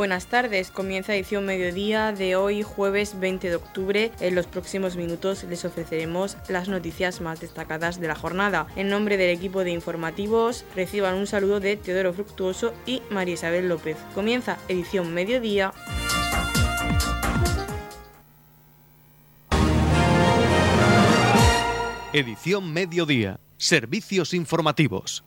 Buenas tardes, comienza edición mediodía de hoy jueves 20 de octubre. En los próximos minutos les ofreceremos las noticias más destacadas de la jornada. En nombre del equipo de informativos reciban un saludo de Teodoro Fructuoso y María Isabel López. Comienza edición mediodía. Edición mediodía. Servicios informativos.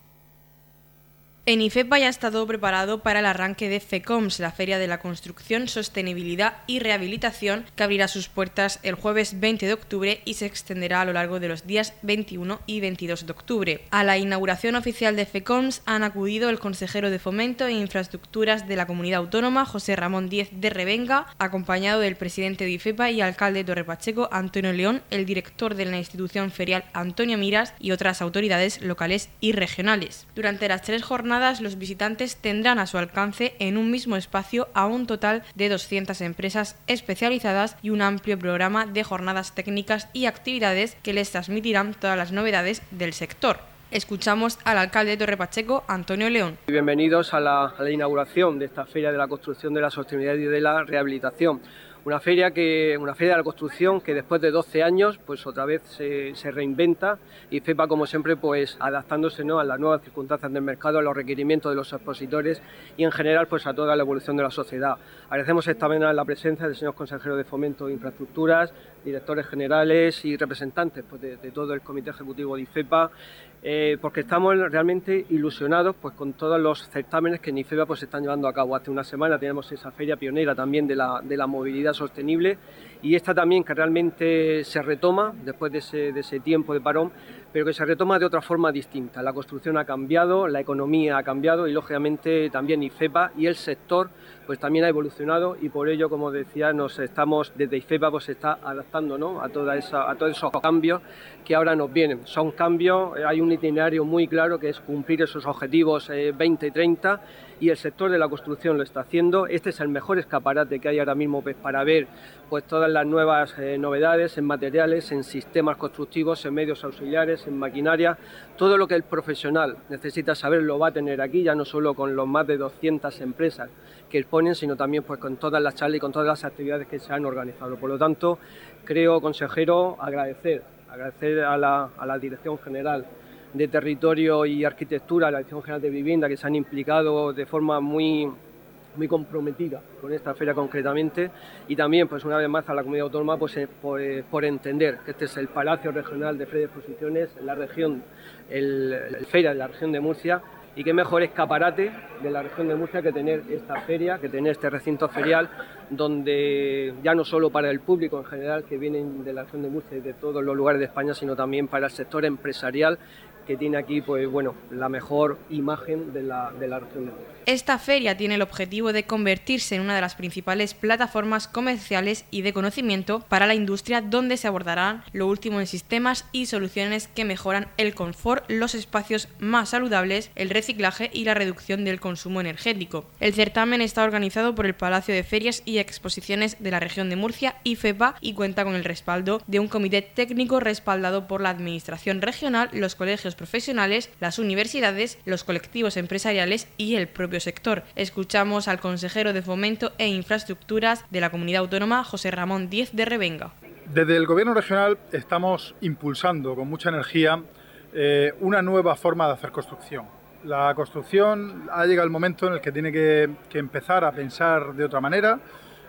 En IFEPA ya ha estado preparado para el arranque de FECOMS, la Feria de la Construcción, Sostenibilidad y Rehabilitación, que abrirá sus puertas el jueves 20 de octubre y se extenderá a lo largo de los días 21 y 22 de octubre. A la inauguración oficial de FECOMS han acudido el consejero de Fomento e Infraestructuras de la Comunidad Autónoma, José Ramón Díez de Revenga, acompañado del presidente de IFEPA y alcalde de Torre Pacheco, Antonio León, el director de la institución ferial, Antonio Miras, y otras autoridades locales y regionales. Durante las tres jornadas los visitantes tendrán a su alcance en un mismo espacio a un total de 200 empresas especializadas y un amplio programa de jornadas técnicas y actividades que les transmitirán todas las novedades del sector. Escuchamos al alcalde de Torre Pacheco, Antonio León. Bienvenidos a la, a la inauguración de esta Feria de la Construcción de la Sostenibilidad y de la Rehabilitación una feria que una feria de la construcción que después de 12 años pues otra vez se, reinventa y FEPA como siempre pues adaptándose ¿no? a las nuevas circunstancias del mercado, a los requerimientos de los expositores y en general pues a toda la evolución de la sociedad. Agradecemos esta mañana la presencia del señor consejero de Fomento de Infraestructuras, directores generales y representantes pues, de, de todo el comité ejecutivo de IFEPA eh, porque estamos realmente ilusionados pues, con todos los certámenes que en IFEBA pues, se están llevando a cabo. Hace una semana tenemos esa feria pionera también de la, de la movilidad sostenible y esta también que realmente se retoma después de ese, de ese tiempo de parón, pero que se retoma de otra forma distinta. La construcción ha cambiado, la economía ha cambiado y lógicamente también IFEPA y el sector pues también ha evolucionado y por ello, como decía, nos estamos desde IFEPA pues se está adaptando ¿no? a, toda esa, a todos esos cambios que ahora nos vienen. Son cambios, hay un itinerario muy claro que es cumplir esos objetivos eh, 2030 y el sector de la construcción lo está haciendo. Este es el mejor escaparate que hay ahora mismo pues, para ver pues, todas las nuevas eh, novedades en materiales, en sistemas constructivos, en medios auxiliares, en maquinaria. Todo lo que el profesional necesita saber lo va a tener aquí, ya no solo con los más de 200 empresas que exponen, sino también pues, con todas las charlas y con todas las actividades que se han organizado. Por lo tanto, creo, consejero, agradecer, agradecer a la, a la Dirección General de Territorio y Arquitectura, la Dirección General de Vivienda, que se han implicado de forma muy, muy comprometida con esta feria concretamente y también pues una vez más a la comunidad autónoma pues, eh, por, eh, por, entender que este es el Palacio Regional de Feria de Exposiciones, la región, el feria de la región de Murcia y qué mejor escaparate de la región de Murcia que tener esta feria, que tener este recinto ferial donde ya no solo para el público en general que vienen de la región de Murcia y de todos los lugares de España, sino también para el sector empresarial que tiene aquí pues bueno la mejor imagen de la, de la. Esta feria tiene el objetivo de convertirse en una de las principales plataformas comerciales y de conocimiento para la industria donde se abordarán lo último en sistemas y soluciones que mejoran el confort, los espacios más saludables, el reciclaje y la reducción del consumo energético. El certamen está organizado por el Palacio de Ferias y Exposiciones de la región de Murcia y FEPA y cuenta con el respaldo de un comité técnico respaldado por la Administración regional, los colegios profesionales, las universidades, los colectivos empresariales y el propio sector. Escuchamos al consejero de Fomento e Infraestructuras de la Comunidad Autónoma, José Ramón Díez de Revenga. Desde el Gobierno regional estamos impulsando con mucha energía eh, una nueva forma de hacer construcción. La construcción ha llegado el momento en el que tiene que, que empezar a pensar de otra manera,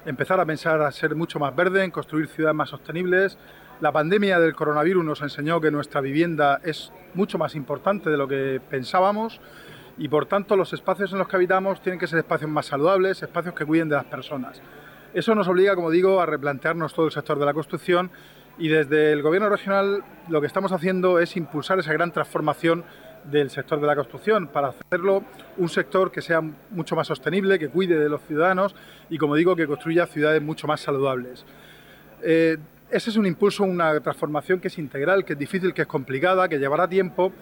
empezar a pensar a ser mucho más verde, en construir ciudades más sostenibles. La pandemia del coronavirus nos enseñó que nuestra vivienda es mucho más importante de lo que pensábamos y por tanto los espacios en los que habitamos tienen que ser espacios más saludables, espacios que cuiden de las personas. Eso nos obliga, como digo, a replantearnos todo el sector de la construcción y desde el Gobierno regional lo que estamos haciendo es impulsar esa gran transformación del sector de la construcción para hacerlo un sector que sea mucho más sostenible, que cuide de los ciudadanos y, como digo, que construya ciudades mucho más saludables. Eh, ese es un impulso, una transformación que es integral, que es difícil, que es complicada, que llevará tiempo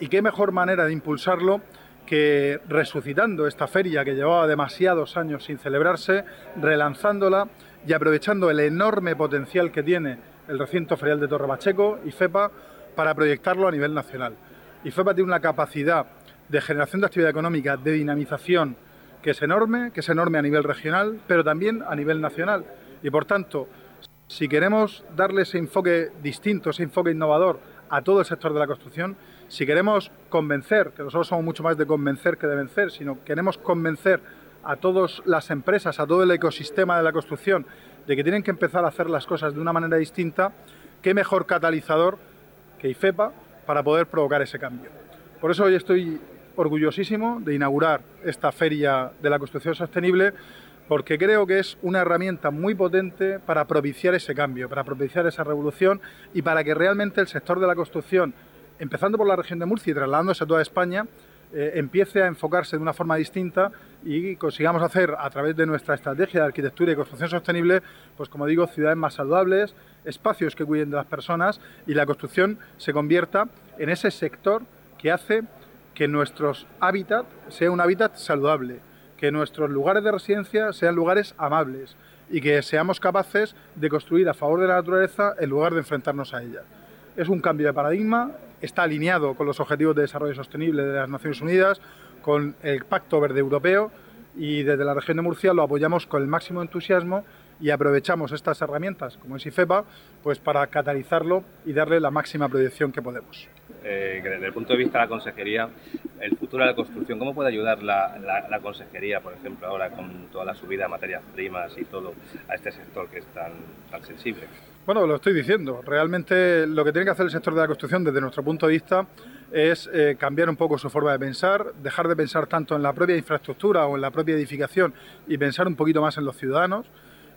y qué mejor manera de impulsarlo que resucitando esta feria que llevaba demasiados años sin celebrarse, relanzándola y aprovechando el enorme potencial que tiene el recinto ferial de Torre Pacheco y FEPA para proyectarlo a nivel nacional. Y FEPA tiene una capacidad de generación de actividad económica, de dinamización, que es enorme, que es enorme a nivel regional, pero también a nivel nacional. Y por tanto, si queremos darle ese enfoque distinto, ese enfoque innovador a todo el sector de la construcción, si queremos convencer, que nosotros somos mucho más de convencer que de vencer, sino queremos convencer a todas las empresas, a todo el ecosistema de la construcción, de que tienen que empezar a hacer las cosas de una manera distinta, qué mejor catalizador que IFEPA para poder provocar ese cambio. Por eso hoy estoy orgullosísimo de inaugurar esta feria de la construcción sostenible porque creo que es una herramienta muy potente para propiciar ese cambio, para propiciar esa revolución y para que realmente el sector de la construcción, empezando por la región de Murcia y trasladándose a toda España, eh, empiece a enfocarse de una forma distinta y consigamos hacer a través de nuestra estrategia de arquitectura y construcción sostenible, pues como digo, ciudades más saludables, espacios que cuiden de las personas y la construcción se convierta en ese sector que hace que nuestros hábitat sea un hábitat saludable, que nuestros lugares de residencia sean lugares amables y que seamos capaces de construir a favor de la naturaleza en lugar de enfrentarnos a ella. Es un cambio de paradigma, está alineado con los Objetivos de Desarrollo Sostenible de las Naciones Unidas, con el Pacto Verde Europeo y desde la región de Murcia lo apoyamos con el máximo entusiasmo y aprovechamos estas herramientas como es IFEPA pues para catalizarlo y darle la máxima proyección que podemos. Eh, desde el punto de vista de la consejería, el futuro de la construcción, ¿cómo puede ayudar la, consejería, por ejemplo, ahora con toda la subida de materias primas y todo, a este sector que es tan, tan sensible? Bueno, lo estoy diciendo. Realmente lo que tiene que hacer el sector de la construcción, desde nuestro punto de vista, es eh, cambiar un poco su forma de pensar, dejar de pensar tanto en la propia infraestructura o en la propia edificación y pensar un poquito más en los ciudadanos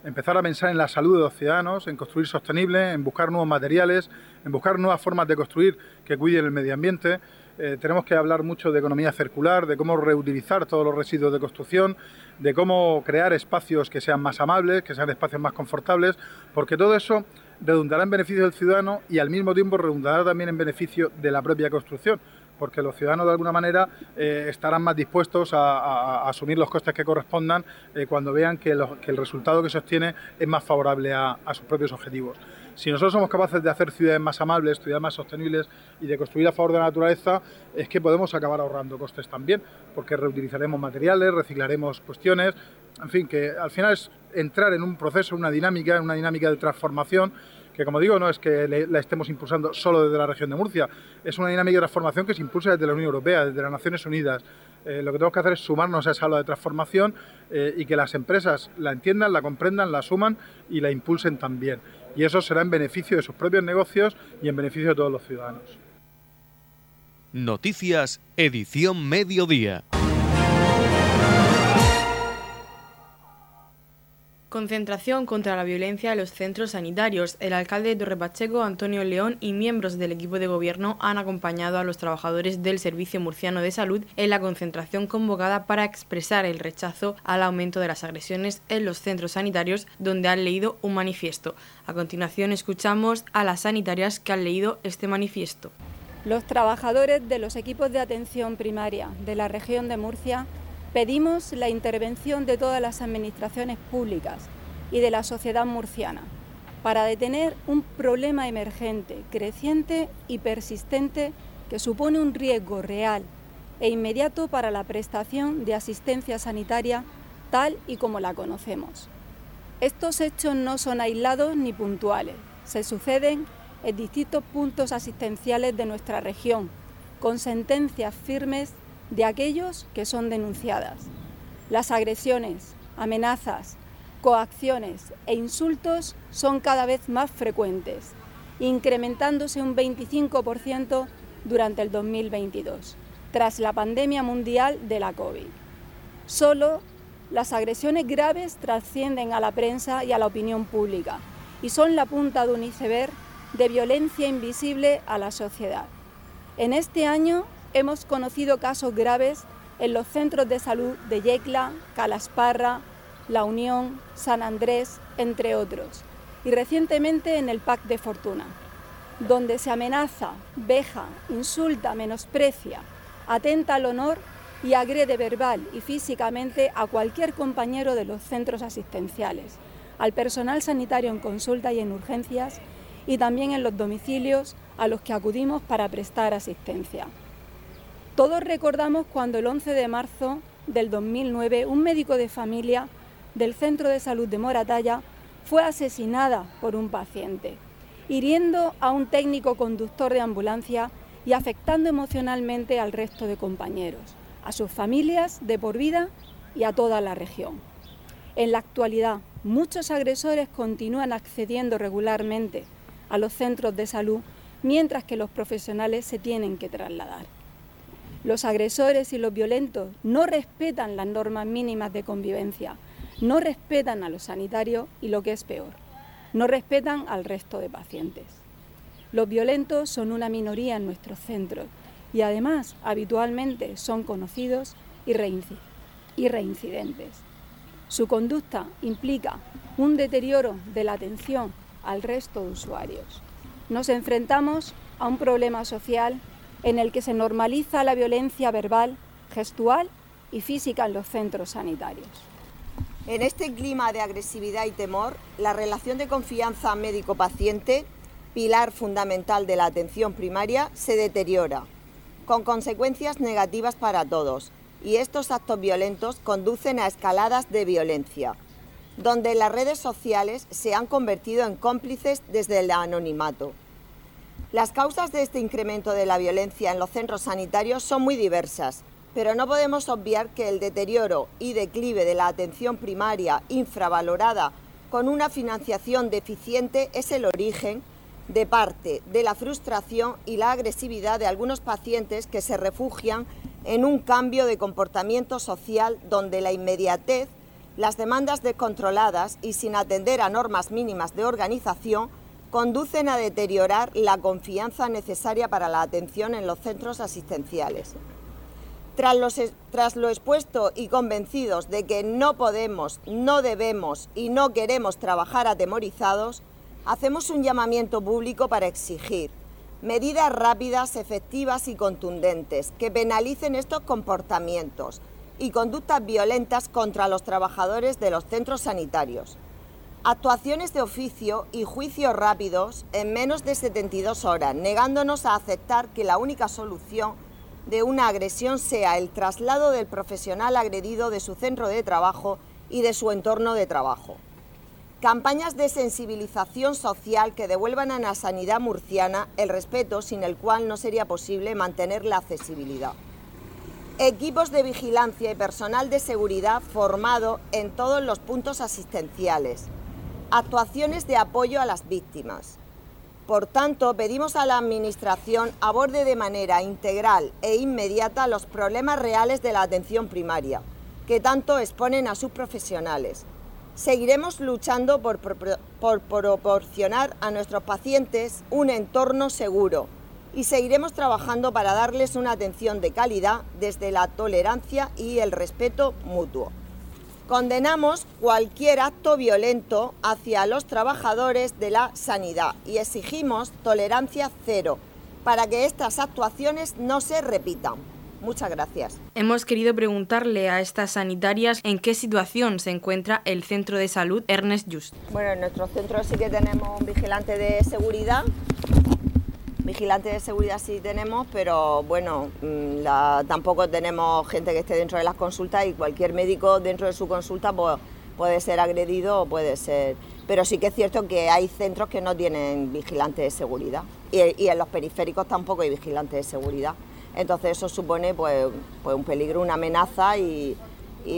empezar a pensar en la salud de los ciudadanos, en construir sostenible, en buscar nuevos materiales, en buscar nuevas formas de construir que cuiden el medio ambiente. Eh, tenemos que hablar mucho de economía circular, de cómo reutilizar todos los residuos de construcción, de cómo crear espacios que sean más amables, que sean espacios más confortables, porque todo eso redundará en beneficio del ciudadano y al mismo tiempo redundará también en beneficio de la propia construcción porque los ciudadanos de alguna manera eh, estarán más dispuestos a, asumir los costes que correspondan eh, cuando vean que, el resultado que se obtiene es más favorable a, sus propios objetivos. Si nosotros somos capaces de hacer ciudades más amables, ciudades más sostenibles y de construir a favor de la naturaleza, es que podemos acabar ahorrando costes también, porque reutilizaremos materiales, reciclaremos cuestiones, en fin, que al final es entrar en un proceso, una dinámica, en una dinámica de transformación que como digo no es que la estemos impulsando solo desde la región de Murcia, es una dinámica de transformación que se impulsa desde la Unión Europea, desde las Naciones Unidas. Eh, lo que tenemos que hacer es sumarnos a esa ola de transformación eh, y que las empresas la entiendan, la comprendan, la asuman y la impulsen también. Y eso será en beneficio de sus propios negocios y en beneficio de todos los ciudadanos. Noticias, edición mediodía. Concentración contra la violencia en los centros sanitarios. El alcalde de Torrepacheco, Antonio León, y miembros del equipo de gobierno han acompañado a los trabajadores del Servicio Murciano de Salud en la concentración convocada para expresar el rechazo al aumento de las agresiones en los centros sanitarios, donde han leído un manifiesto. A continuación escuchamos a las sanitarias que han leído este manifiesto. Los trabajadores de los equipos de atención primaria de la región de Murcia Pedimos la intervención de todas las administraciones públicas y de la sociedad murciana para detener un problema emergente, creciente y persistente que supone un riesgo real e inmediato para la prestación de asistencia sanitaria tal y como la conocemos. Estos hechos no son aislados ni puntuales, se suceden en distintos puntos asistenciales de nuestra región, con sentencias firmes de aquellos que son denunciadas. Las agresiones, amenazas, coacciones e insultos son cada vez más frecuentes, incrementándose un 25% durante el 2022, tras la pandemia mundial de la COVID. Solo las agresiones graves trascienden a la prensa y a la opinión pública y son la punta de un iceberg de violencia invisible a la sociedad. En este año hemos conocido casos graves en los centros de salud de Yecla, Calasparra, La Unión, San Andrés, entre otros, y recientemente en el PAC de Fortuna, donde se amenaza, veja, insulta, menosprecia, atenta al honor y agrede verbal y físicamente a cualquier compañero de los centros asistenciales, al personal sanitario en consulta y en urgencias y también en los domicilios a los que acudimos para prestar asistencia. Todos recordamos cuando el 11 de marzo del 2009, un médico de familia del Centro de Salud de Moratalla fue asesinada por un paciente, hiriendo a un técnico conductor de ambulancia y afectando emocionalmente al resto de compañeros, a sus familias de por vida y a toda la región. En la actualidad, muchos agresores continúan accediendo regularmente a los centros de salud, mientras que los profesionales se tienen que trasladar. Los agresores y los violentos no respetan las normas mínimas de convivencia, no respetan a los sanitarios y lo que es peor, no respetan al resto de pacientes. Los violentos son una minoría en nuestros centros y además habitualmente son conocidos y, reincidentes. Su conducta implica un deterioro de la atención al resto de usuarios. Nos enfrentamos a un problema social en el que se normaliza la violencia verbal, gestual y física en los centros sanitarios. En este clima de agresividad y temor, la relación de confianza médico-paciente, pilar fundamental de la atención primaria, se deteriora, con consecuencias negativas para todos, y estos actos violentos conducen a escaladas de violencia, donde las redes sociales se han convertido en cómplices desde el anonimato. Las causas de este incremento de la violencia en los centros sanitarios son muy diversas, pero no podemos obviar que el deterioro y declive de la atención primaria infravalorada con una financiación deficiente es el origen de parte de la frustración y la agresividad de algunos pacientes que se refugian en un cambio de comportamiento social donde la inmediatez las demandas descontroladas y sin atender a normas mínimas de organización conducen a deteriorar la confianza necesaria para la atención en los centros asistenciales. Tras, lo expuesto y convencidos de que no podemos, no debemos y no queremos trabajar atemorizados, hacemos un llamamiento público para exigir medidas rápidas, efectivas y contundentes que penalicen estos comportamientos y conductas violentas contra los trabajadores de los centros sanitarios. Actuaciones de oficio y juicios rápidos en menos de 72 horas, negándonos a aceptar que la única solución de una agresión sea el traslado del profesional agredido de su centro de trabajo y de su entorno de trabajo. Campañas de sensibilización social que devuelvan a la sanidad murciana el respeto sin el cual no sería posible mantener la accesibilidad equipos de vigilancia y personal de seguridad formado en todos los puntos asistenciales, actuaciones de apoyo a las víctimas. Por tanto, pedimos a la Administración aborde de manera integral e inmediata los problemas reales de la atención primaria, que tanto exponen a sus profesionales. Seguiremos luchando por, por proporcionar a nuestros pacientes un entorno seguro, y seguiremos trabajando para darles una atención de calidad desde la tolerancia y el respeto mutuo. Condenamos cualquier acto violento hacia los trabajadores de la sanidad y exigimos tolerancia cero para que estas actuaciones no se repitan. Muchas gracias. Hemos querido preguntarle a estas sanitarias en qué situación se encuentra el centro de salud Ernest Just. Bueno, en nuestro centro sí que tenemos un vigilante de seguridad Vigilantes de seguridad sí tenemos, pero bueno, mm, tampoco tenemos gente que esté dentro de las consultas y cualquier médico dentro de su consulta pues, puede ser agredido o puede ser... Pero sí que es cierto que hay centros que no tienen vigilantes de seguridad y, en los periféricos tampoco hay vigilantes de seguridad. Entonces eso supone pues, pues un peligro, una amenaza y,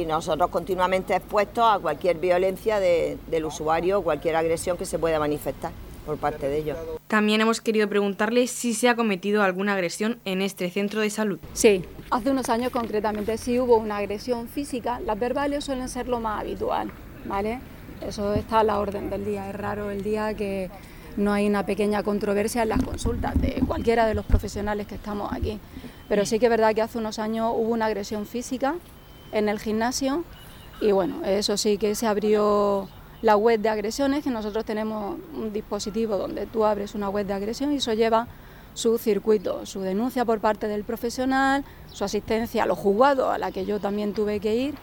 nosotros continuamente expuestos a cualquier violencia del usuario cualquier agresión que se pueda manifestar por parte de ellos. También hemos querido preguntarle si se ha cometido alguna agresión en este centro de salud. Sí, hace unos años concretamente sí hubo una agresión física. Las verbales suelen ser lo más habitual, ¿vale? Eso está a la orden del día. Es raro el día que no hay una pequeña controversia en las consultas de cualquiera de los profesionales que estamos aquí. Pero sí que es verdad que hace unos años hubo una agresión física en el gimnasio y bueno, eso sí que se abrió la web de agresiones, que nosotros tenemos un dispositivo donde tú abres una web de agresión y eso lleva su circuito, su denuncia por parte del profesional, su asistencia a los juzgados, a la que yo también tuve que ir,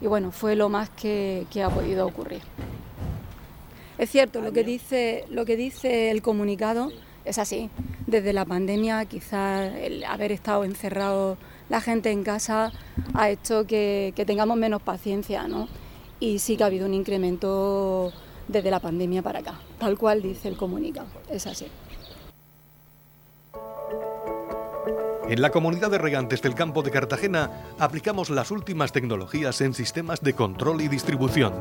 y bueno, fue lo más que, ha podido ocurrir. Es cierto, lo que, dice, lo que dice el comunicado es así. Desde la pandemia, quizás el haber estado encerrado la gente en casa ha hecho que, que tengamos menos paciencia, ¿no? Y sí que ha habido un incremento desde la pandemia para acá, tal cual dice el comunicado, es así. En la comunidad de regantes del campo de Cartagena aplicamos las últimas tecnologías en sistemas de control y distribución,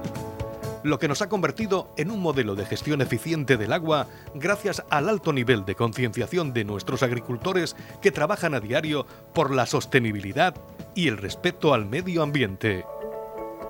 lo que nos ha convertido en un modelo de gestión eficiente del agua gracias al alto nivel de concienciación de nuestros agricultores que trabajan a diario por la sostenibilidad y el respeto al medio ambiente.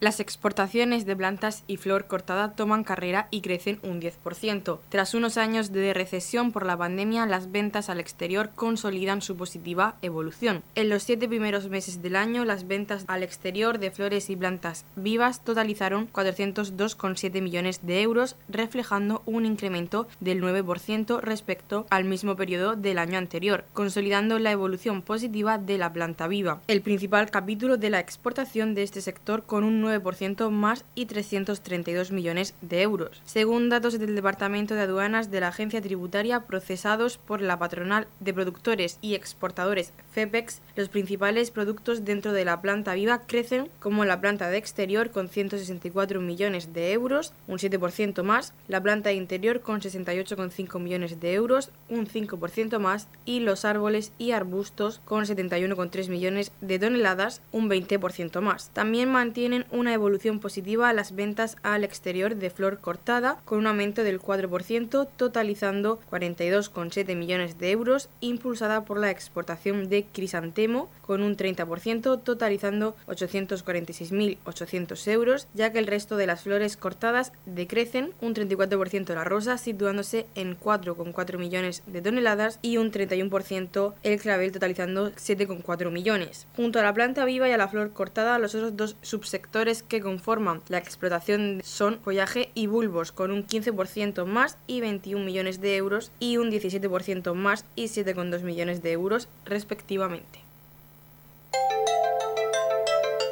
Las exportaciones de plantas y flor cortada toman carrera y crecen un 10%. Tras unos años de recesión por la pandemia, las ventas al exterior consolidan su positiva evolución. En los siete primeros meses del año, las ventas al exterior de flores y plantas vivas totalizaron 402,7 millones de euros, reflejando un incremento del 9% respecto al mismo periodo del año anterior, consolidando la evolución positiva de la planta viva. El principal capítulo de la exportación de este sector con un 9% más y 332 millones de euros. Según datos del Departamento de Aduanas de la Agencia Tributaria procesados por la patronal de productores y exportadores FEPEX, los principales productos dentro de la planta viva crecen como la planta de exterior con 164 millones de euros, un 7% más, la planta interior con 68,5 millones de euros, un 5% más, y los árboles y arbustos con 71,3 millones de toneladas, un 20% más. También mantienen un una evolución positiva a las ventas al exterior de flor cortada, con un aumento del 4%, totalizando 42,7 millones de euros, impulsada por la exportación de crisantemo, con un 30%, totalizando 846.800 euros, ya que el resto de las flores cortadas decrecen un 34% la rosa, situándose en 4,4 millones de toneladas, y un 31% el clavel, totalizando 7,4 millones. Junto a la planta viva y a la flor cortada, los otros dos subsectores que conforman la explotación son follaje y bulbos, con un 15% más y 21 millones de euros y un 17% más y 7,2 millones de euros respectivamente.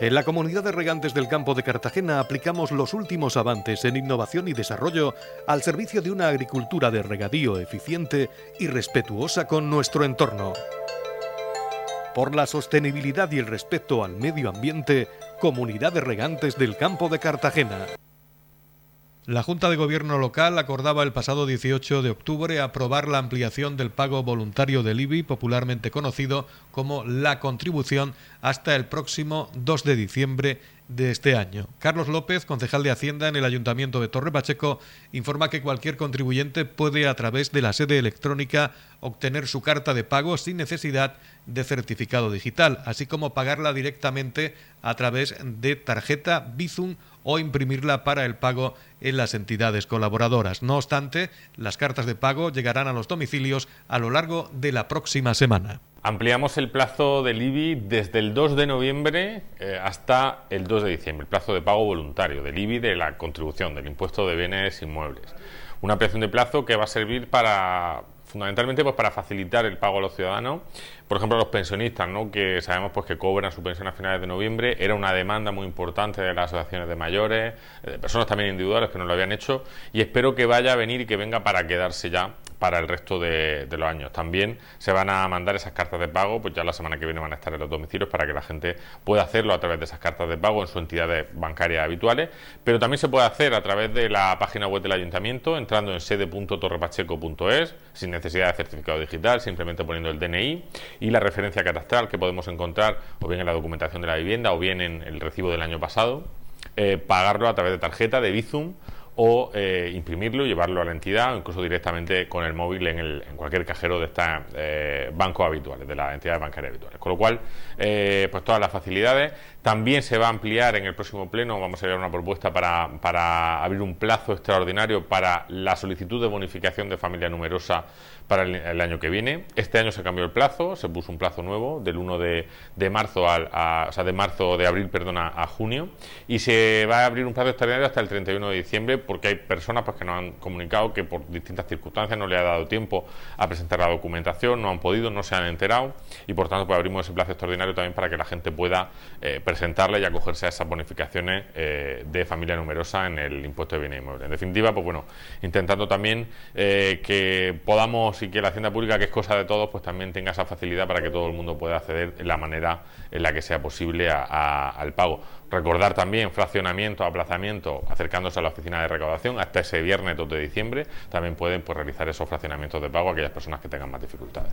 En la comunidad de regantes del campo de Cartagena aplicamos los últimos avances en innovación y desarrollo al servicio de una agricultura de regadío eficiente y respetuosa con nuestro entorno. Por la sostenibilidad y el respeto al medio ambiente, Comunidad de Regantes del Campo de Cartagena. La Junta de Gobierno local acordaba el pasado 18 de octubre aprobar la ampliación del pago voluntario del IBI, popularmente conocido como la contribución, hasta el próximo 2 de diciembre de este año. Carlos López, concejal de Hacienda en el Ayuntamiento de Torre Pacheco, informa que cualquier contribuyente puede a través de la sede electrónica obtener su carta de pago sin necesidad de certificado digital, así como pagarla directamente a través de tarjeta Bizum o imprimirla para el pago en las entidades colaboradoras. No obstante, las cartas de pago llegarán a los domicilios a lo largo de la próxima semana. Ampliamos el plazo del IBI desde el 2 de noviembre eh, hasta el 2 de diciembre, el plazo de pago voluntario del IBI de la contribución del impuesto de bienes inmuebles. Una ampliación de plazo que va a servir para fundamentalmente pues para facilitar el pago a los ciudadanos, por ejemplo a los pensionistas, ¿no? que sabemos pues que cobran su pensión a finales de noviembre, era una demanda muy importante de las asociaciones de mayores, de personas también individuales que no lo habían hecho y espero que vaya a venir y que venga para quedarse ya para el resto de, los años. También se van a mandar esas cartas de pago, pues ya la semana que viene van a estar en los domicilios para que la gente pueda hacerlo a través de esas cartas de pago en sus entidades bancarias habituales, pero también se puede hacer a través de la página web del ayuntamiento, entrando en sede.torrepacheco.es, sin necesidad de certificado digital, simplemente poniendo el DNI y la referencia catastral que podemos encontrar o bien en la documentación de la vivienda o bien en el recibo del año pasado, eh, pagarlo a través de tarjeta de Bizum o eh, imprimirlo llevarlo a la entidad o incluso directamente con el móvil en, el, en cualquier cajero de estos eh, bancos habituales, de las entidades bancarias habituales. Con lo cual, eh, pues todas las facilidades. También se va a ampliar en el próximo pleno, vamos a llevar una propuesta para, abrir un plazo extraordinario para la solicitud de bonificación de familia numerosa para el, año que viene. Este año se cambió el plazo, se puso un plazo nuevo del 1 de, marzo al, de marzo de abril, perdona, a junio. Y se va a abrir un plazo extraordinario hasta el 31 de diciembre porque hay personas pues, que nos han comunicado que por distintas circunstancias no le ha dado tiempo a presentar la documentación, no han podido, no se han enterado. Y por tanto pues, abrimos ese plazo extraordinario también para que la gente pueda eh, presentarla y acogerse a esas bonificaciones eh, de familia numerosa en el impuesto de bienes inmuebles. En definitiva, pues bueno, intentando también eh, que podamos y que la hacienda pública, que es cosa de todos, pues también tenga esa facilidad para que todo el mundo pueda acceder en la manera en la que sea posible al pago. Recordar también fraccionamiento, aplazamiento, acercándose a la oficina de recaudación hasta ese viernes 2 de diciembre, también pueden pues, realizar esos fraccionamientos de pago a aquellas personas que tengan más dificultades.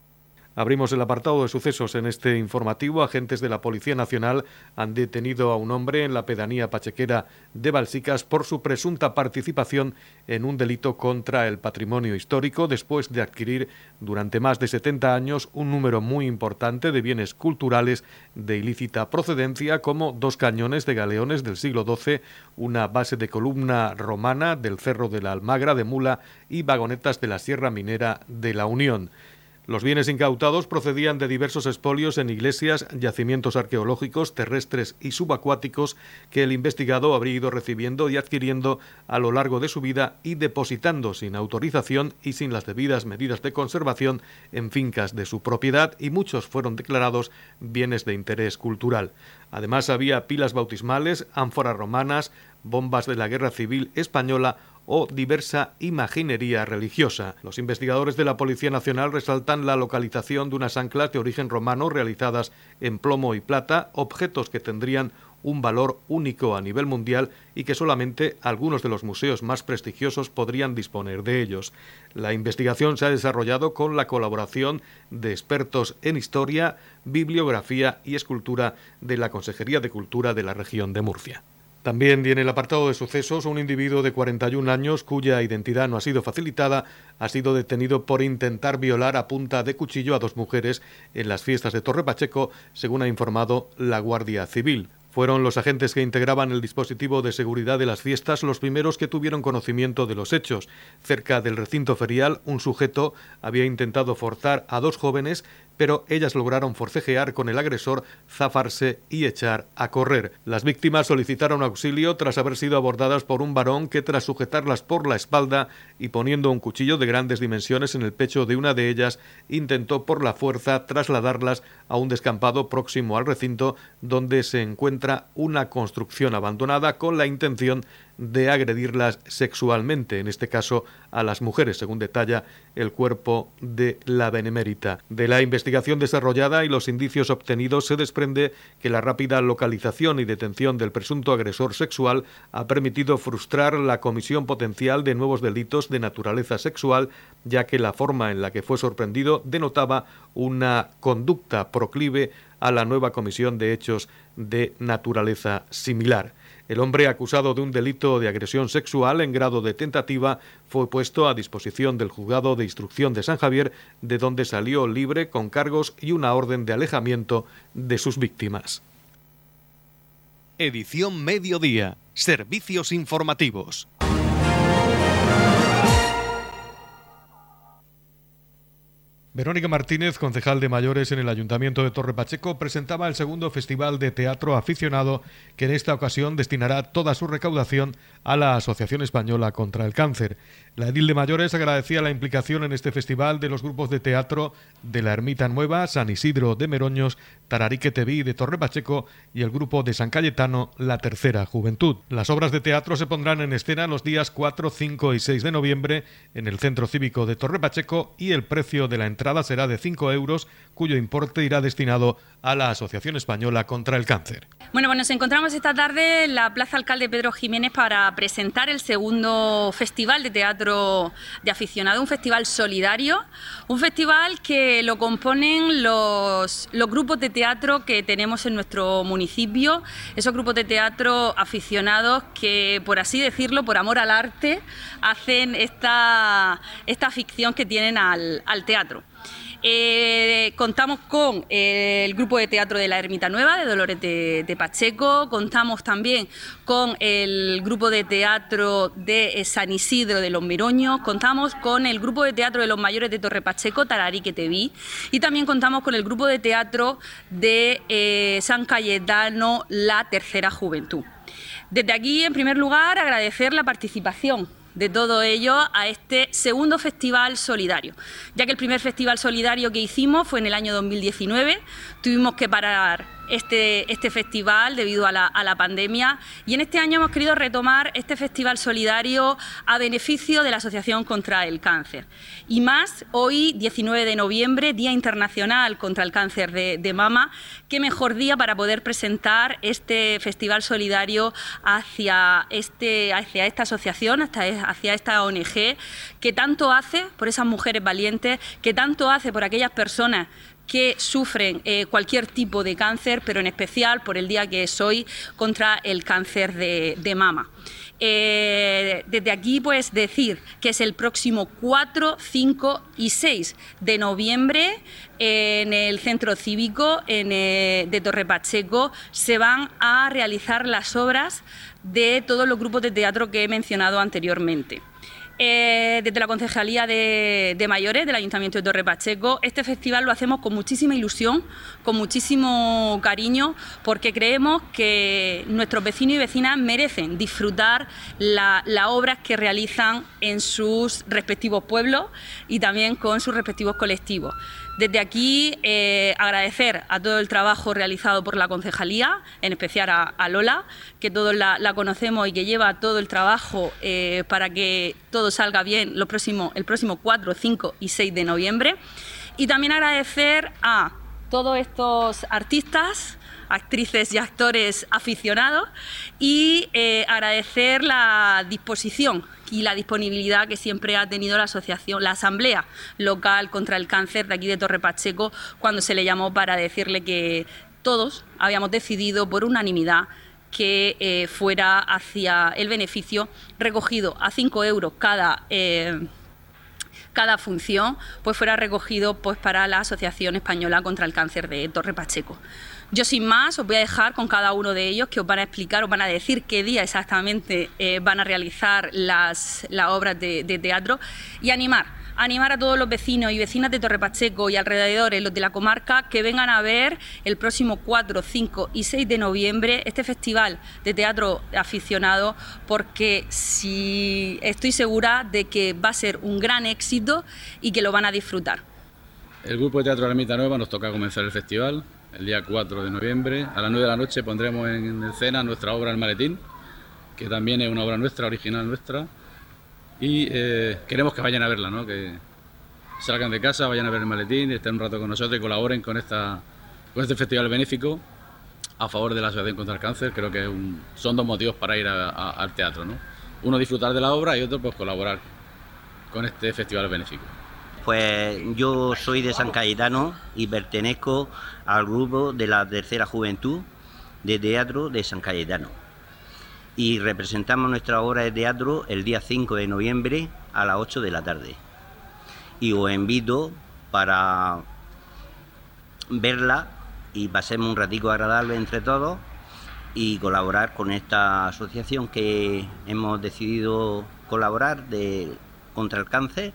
Abrimos el apartado de sucesos en este informativo. Agentes de la Policía Nacional han detenido a un hombre en la pedanía pachequera de Balsicas por su presunta participación en un delito contra el patrimonio histórico después de adquirir durante más de 70 años un número muy importante de bienes culturales de ilícita procedencia como dos cañones de galeones del siglo XII, una base de columna romana del Cerro de la Almagra de Mula y vagonetas de la Sierra Minera de la Unión. Los bienes incautados procedían de diversos espolios en iglesias, yacimientos arqueológicos, terrestres y subacuáticos que el investigado habría ido recibiendo y adquiriendo a lo largo de su vida y depositando sin autorización y sin las debidas medidas de conservación en fincas de su propiedad y muchos fueron declarados bienes de interés cultural. Además había pilas bautismales, ánforas romanas, bombas de la Guerra Civil Española o diversa imaginería religiosa. Los investigadores de la Policía Nacional resaltan la localización de unas anclas de origen romano realizadas en plomo y plata, objetos que tendrían un valor único a nivel mundial y que solamente algunos de los museos más prestigiosos podrían disponer de ellos. La investigación se ha desarrollado con la colaboración de expertos en historia, bibliografía y escultura de la Consejería de Cultura de la región de Murcia. También tiene el apartado de sucesos un individuo de 41 años cuya identidad no ha sido facilitada ha sido detenido por intentar violar a punta de cuchillo a dos mujeres en las fiestas de Torre Pacheco, según ha informado la Guardia Civil. Fueron los agentes que integraban el dispositivo de seguridad de las fiestas los primeros que tuvieron conocimiento de los hechos. Cerca del recinto ferial, un sujeto había intentado forzar a dos jóvenes pero ellas lograron forcejear con el agresor, zafarse y echar a correr. Las víctimas solicitaron auxilio tras haber sido abordadas por un varón que tras sujetarlas por la espalda y poniendo un cuchillo de grandes dimensiones en el pecho de una de ellas, intentó por la fuerza trasladarlas a un descampado próximo al recinto donde se encuentra una construcción abandonada con la intención de agredirlas sexualmente, en este caso a las mujeres, según detalla el cuerpo de la Benemérita. De la investigación desarrollada y los indicios obtenidos se desprende que la rápida localización y detención del presunto agresor sexual ha permitido frustrar la comisión potencial de nuevos delitos de naturaleza sexual, ya que la forma en la que fue sorprendido denotaba una conducta proclive a la nueva comisión de hechos de naturaleza similar. El hombre acusado de un delito de agresión sexual en grado de tentativa fue puesto a disposición del juzgado de instrucción de San Javier, de donde salió libre con cargos y una orden de alejamiento de sus víctimas. Edición Mediodía. Servicios informativos. Verónica Martínez, concejal de mayores en el Ayuntamiento de Torre Pacheco, presentaba el segundo Festival de Teatro Aficionado que en esta ocasión destinará toda su recaudación a la Asociación Española contra el Cáncer. La edil de mayores agradecía la implicación en este festival de los grupos de teatro de la Ermita Nueva, San Isidro de Meroños, Tararique TV de Torre Pacheco y el grupo de San Cayetano, La Tercera Juventud. Las obras de teatro se pondrán en escena los días 4, 5 y 6 de noviembre en el Centro Cívico de Torre Pacheco y el precio de la entrada entrada será de 5 euros, cuyo importe irá destinado a la Asociación Española contra el Cáncer. Bueno, pues nos encontramos esta tarde en la Plaza Alcalde Pedro Jiménez para presentar el segundo Festival de Teatro de Aficionado, un festival solidario, un festival que lo componen los, los grupos de teatro que tenemos en nuestro municipio, esos grupos de teatro aficionados que, por así decirlo, por amor al arte, hacen esta, esta ficción que tienen al, al teatro. Eh, contamos con eh, el grupo de teatro de la Ermita Nueva, de Dolores de, Pacheco, contamos también con el grupo de teatro de eh, San Isidro de los Miroños, contamos con el grupo de teatro de los mayores de Torre Pacheco, Tararí que te vi, y también contamos con el grupo de teatro de San Cayetano, La Tercera Juventud. Desde aquí, en primer lugar, agradecer la participación de todo ello a este segundo festival solidario, ya que el primer festival solidario que hicimos fue en el año 2019, tuvimos que parar este, este festival debido a la, pandemia y en este año hemos querido retomar este festival solidario a beneficio de la Asociación contra el Cáncer. Y más hoy, 19 de noviembre, Día Internacional contra el Cáncer de, Mama, qué mejor día para poder presentar este festival solidario hacia, este, hacia esta asociación, hacia esta ONG, que tanto hace por esas mujeres valientes, que tanto hace por aquellas personas que sufren eh, cualquier tipo de cáncer, pero en especial por el día que es hoy contra el cáncer de, mama. Eh, desde aquí, pues decir que es el próximo 4, 5 y 6 de noviembre en el centro cívico eh, de Torre Pacheco se van a realizar las obras de todos los grupos de teatro que he mencionado anteriormente. Eh, desde la Concejalía de, Mayores del Ayuntamiento de Torre Pacheco, este festival lo hacemos con muchísima ilusión, con muchísimo cariño, porque creemos que nuestros vecinos y vecinas merecen disfrutar las obras que realizan en sus respectivos pueblos y también con sus respectivos colectivos. Desde aquí eh, agradecer a todo el trabajo realizado por la concejalía, en especial a, Lola, que todos la, conocemos y que lleva todo el trabajo eh, para que todo salga bien el próximo 4, 5 y 6 de noviembre. Y también agradecer a todos estos artistas, actrices y actores aficionados y eh, agradecer la disposición y la disponibilidad que siempre ha tenido la asociación, la asamblea local contra el cáncer de aquí de Torre Pacheco cuando se le llamó para decirle que todos habíamos decidido por unanimidad que eh, fuera hacia el beneficio recogido a 5 euros cada eh, cada función pues fuera recogido pues para la Asociación Española contra el Cáncer de Torre Pacheco. Yo sin más os voy a dejar con cada uno de ellos que os van a explicar, os van a decir qué día exactamente eh, van a realizar las, obras de, teatro y animar animar a todos los vecinos y vecinas de Torre Pacheco y alrededores, los de la comarca, que vengan a ver el próximo 4, 5 y 6 de noviembre este festival de teatro aficionado, porque si estoy segura de que va a ser un gran éxito y que lo van a disfrutar. El grupo de Teatro la Ermita Nueva nos toca comenzar el festival el día 4 de noviembre. A las 9 de la noche pondremos en escena nuestra obra El Maletín, que también es una obra nuestra, original nuestra. Y eh, queremos que vayan a verla, ¿no? que salgan de casa, vayan a ver el maletín, estén un rato con nosotros y colaboren con, esta, con este festival benéfico a favor de la Asociación contra el Cáncer. Creo que son dos motivos para ir al teatro. ¿no? Uno, disfrutar de la obra y otro, pues colaborar con este festival benéfico. Pues yo soy de San Cayetano y pertenezco al grupo de la tercera juventud de teatro de San Cayetano. Y representamos nuestra obra de teatro el día 5 de noviembre a las 8 de la tarde. Y os invito para verla y pasemos un ratico agradable entre todos y colaborar con esta asociación que hemos decidido colaborar de, contra el cáncer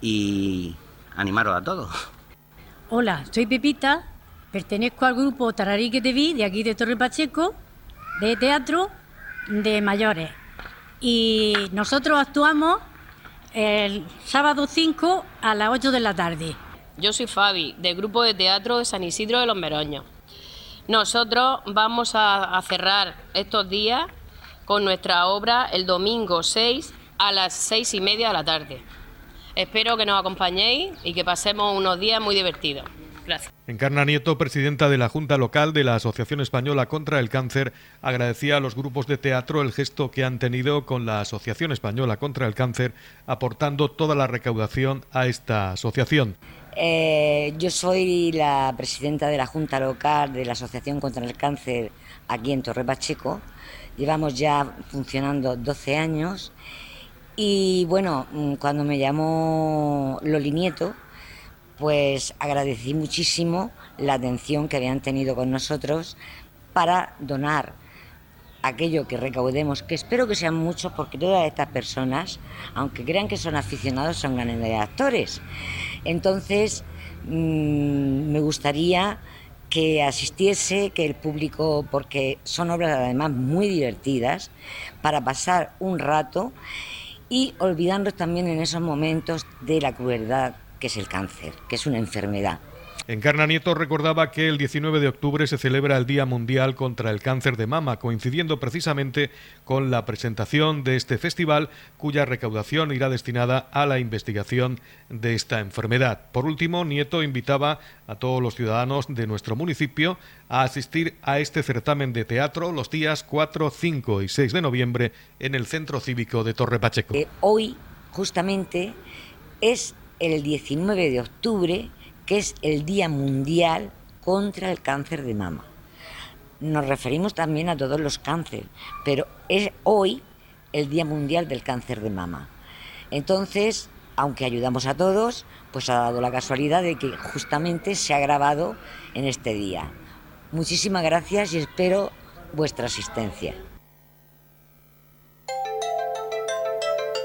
y animaros a todos. Hola, soy Pepita, pertenezco al grupo Tararí que te vi de aquí de Torre Pacheco, de teatro de mayores. Y nosotros actuamos el sábado 5 a las 8 de la tarde. Yo soy Fabi, del grupo de teatro de San Isidro de los Meroños. Nosotros vamos a, cerrar estos días con nuestra obra el domingo 6 a las 6 y media de la tarde. Espero que nos acompañéis y que pasemos unos días muy divertidos. Gracias. Encarna Nieto, presidenta de la Junta Local de la Asociación Española contra el Cáncer, agradecía a los grupos de teatro el gesto que han tenido con la Asociación Española contra el Cáncer, aportando toda la recaudación a esta asociación. Eh, yo soy la presidenta de la Junta Local de la Asociación contra el Cáncer aquí en Torre Pacheco. Llevamos ya funcionando 12 años y bueno, mm, cuando me llamó Loli Nieto, pues agradecí muchísimo la atención que habían tenido con nosotros para donar aquello que recaudemos, que espero que sean muchos, porque todas estas personas, aunque crean que son aficionados, son grandes actores. Entonces, mm, me gustaría que asistiese, que el público, porque son obras además muy divertidas, para pasar un rato y olvidarnos también en esos momentos de la crueldad que es el cáncer, que es una enfermedad. Encarna Nieto recordaba que el 19 de octubre se celebra el Día Mundial contra el Cáncer de Mama, coincidiendo precisamente con la presentación de este festival, cuya recaudación irá destinada a la investigación de esta enfermedad. Por último, Nieto invitaba a todos los ciudadanos de nuestro municipio a asistir a este certamen de teatro los días 4, 5 y 6 de noviembre en el Centro Cívico de Torre Pacheco. Eh, hoy, justamente, es el 19 de octubre que es el Día Mundial contra el Cáncer de Mama. Nos referimos también a todos los cánceres, pero es hoy el Día Mundial del Cáncer de Mama. Entonces, aunque ayudamos a todos, pues ha dado la casualidad de que justamente se ha grabado en este día. Muchísimas gracias y espero vuestra asistencia.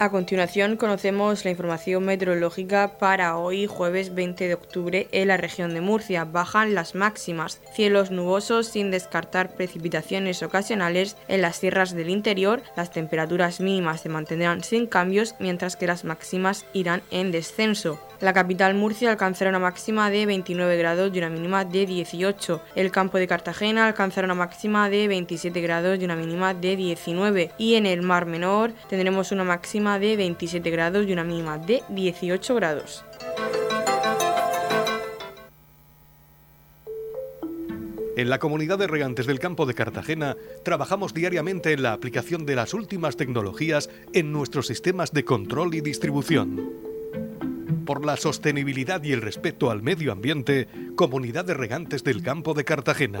A continuación conocemos la información meteorológica para hoy jueves 20 de octubre en la región de Murcia. Bajan las máximas, cielos nubosos sin descartar precipitaciones ocasionales en las sierras del interior. Las temperaturas mínimas se mantendrán sin cambios mientras que las máximas irán en descenso. La capital Murcia alcanzará una máxima de 29 grados y una mínima de 18. El campo de Cartagena alcanzará una máxima de 27 grados y una mínima de 19. Y en el Mar Menor tendremos una de 27 grados y una mínima de 18 grados. En la comunidad de regantes del campo de Cartagena trabajamos diariamente en la aplicación de las últimas tecnologías en nuestros sistemas de control y distribución por la sostenibilidad y el respeto al medio ambiente, Comunidad de Regantes del Campo de Cartagena.